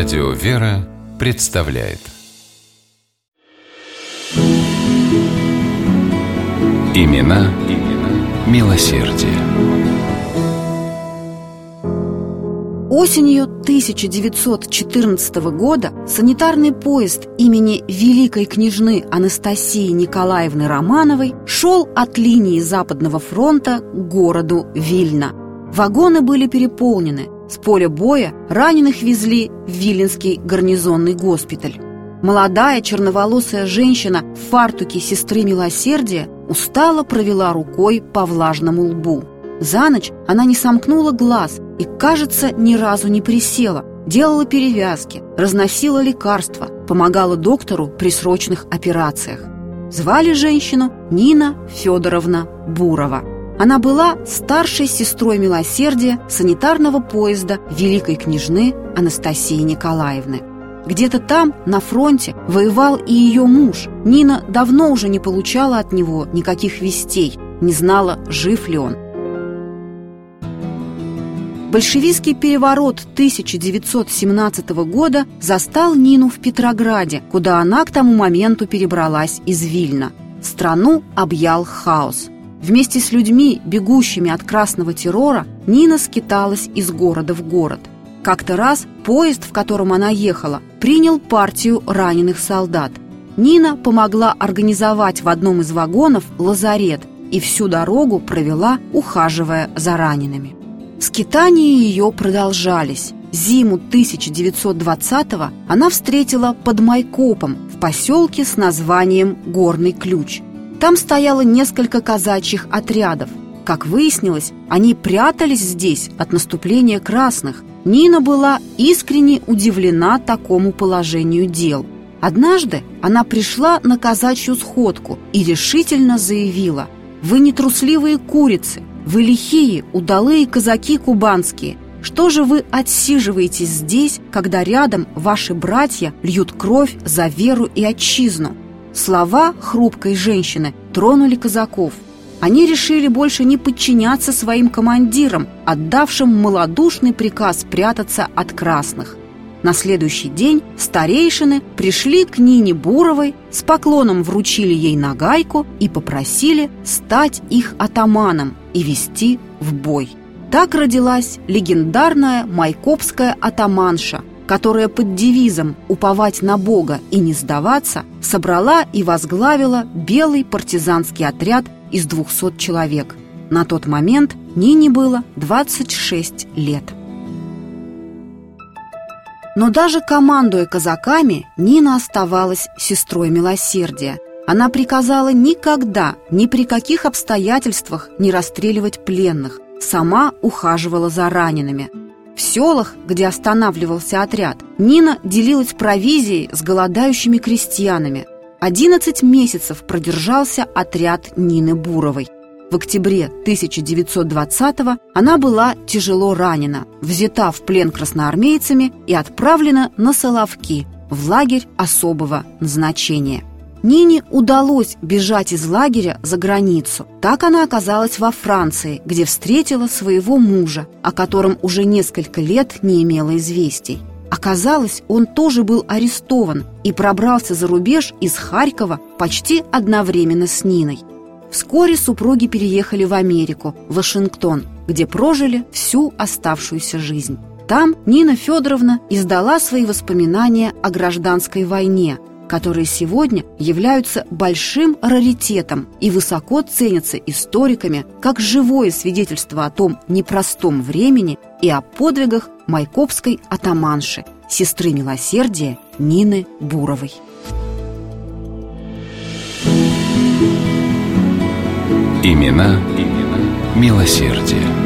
Радио «Вера» представляет Имена, имена милосердие. Осенью 1914 года санитарный поезд имени великой княжны Анастасии Николаевны Романовой шел от линии Западного фронта к городу Вильна. Вагоны были переполнены. С поля боя раненых везли в Виленский гарнизонный госпиталь. Молодая черноволосая женщина в фартуке сестры милосердия устало провела рукой по влажному лбу. За ночь она не сомкнула глаз и, кажется, ни разу не присела, делала перевязки, разносила лекарства, помогала доктору при срочных операциях. Звали женщину Нина Федоровна Бурова. Она была старшей сестрой милосердия санитарного поезда великой княжны Анастасии Николаевны. Где-то там, на фронте, воевал и ее муж. Нина давно уже не получала от него никаких вестей, не знала, жив ли он. Большевистский переворот 1917 года застал Нину в Петрограде, куда она к тому моменту перебралась из Вильна. Страну объял хаос. Вместе с людьми, бегущими от красного террора, Нина скиталась из города в город. Как-то раз поезд, в котором она ехала, принял партию раненых солдат. Нина помогла организовать в одном из вагонов лазарет и всю дорогу провела, ухаживая за ранеными. Скитания ее продолжались. Зиму 1920-го она встретила под Майкопом в поселке с названием Горный Ключ. Там стояло несколько казачьих отрядов. Как выяснилось, они прятались здесь от наступления красных. Нина была искренне удивлена такому положению дел. Однажды она пришла на казачью сходку и решительно заявила «Вы не трусливые курицы, вы лихие, удалые казаки кубанские. Что же вы отсиживаетесь здесь, когда рядом ваши братья льют кровь за веру и отчизну?» Слова хрупкой женщины тронули казаков – они решили больше не подчиняться своим командирам, отдавшим малодушный приказ прятаться от красных. На следующий день старейшины пришли к Нине Буровой, с поклоном вручили ей нагайку и попросили стать их атаманом и вести в бой. Так родилась легендарная майкопская атаманша, которая под девизом «Уповать на Бога и не сдаваться» собрала и возглавила белый партизанский отряд из 200 человек. На тот момент Нине было 26 лет. Но даже командуя казаками, Нина оставалась сестрой милосердия. Она приказала никогда, ни при каких обстоятельствах не расстреливать пленных. Сама ухаживала за ранеными. В селах, где останавливался отряд, Нина делилась провизией с голодающими крестьянами. 11 месяцев продержался отряд Нины Буровой. В октябре 1920-го она была тяжело ранена, взята в плен красноармейцами и отправлена на Соловки, в лагерь особого назначения. Нине удалось бежать из лагеря за границу. Так она оказалась во Франции, где встретила своего мужа, о котором уже несколько лет не имела известий. Оказалось, он тоже был арестован и пробрался за рубеж из Харькова почти одновременно с Ниной. Вскоре супруги переехали в Америку, в Вашингтон, где прожили всю оставшуюся жизнь. Там Нина Федоровна издала свои воспоминания о гражданской войне, которые сегодня являются большим раритетом и высоко ценятся историками как живое свидетельство о том непростом времени и о подвигах майкопской атаманши, сестры милосердия Нины Буровой. Имена, имена милосердия.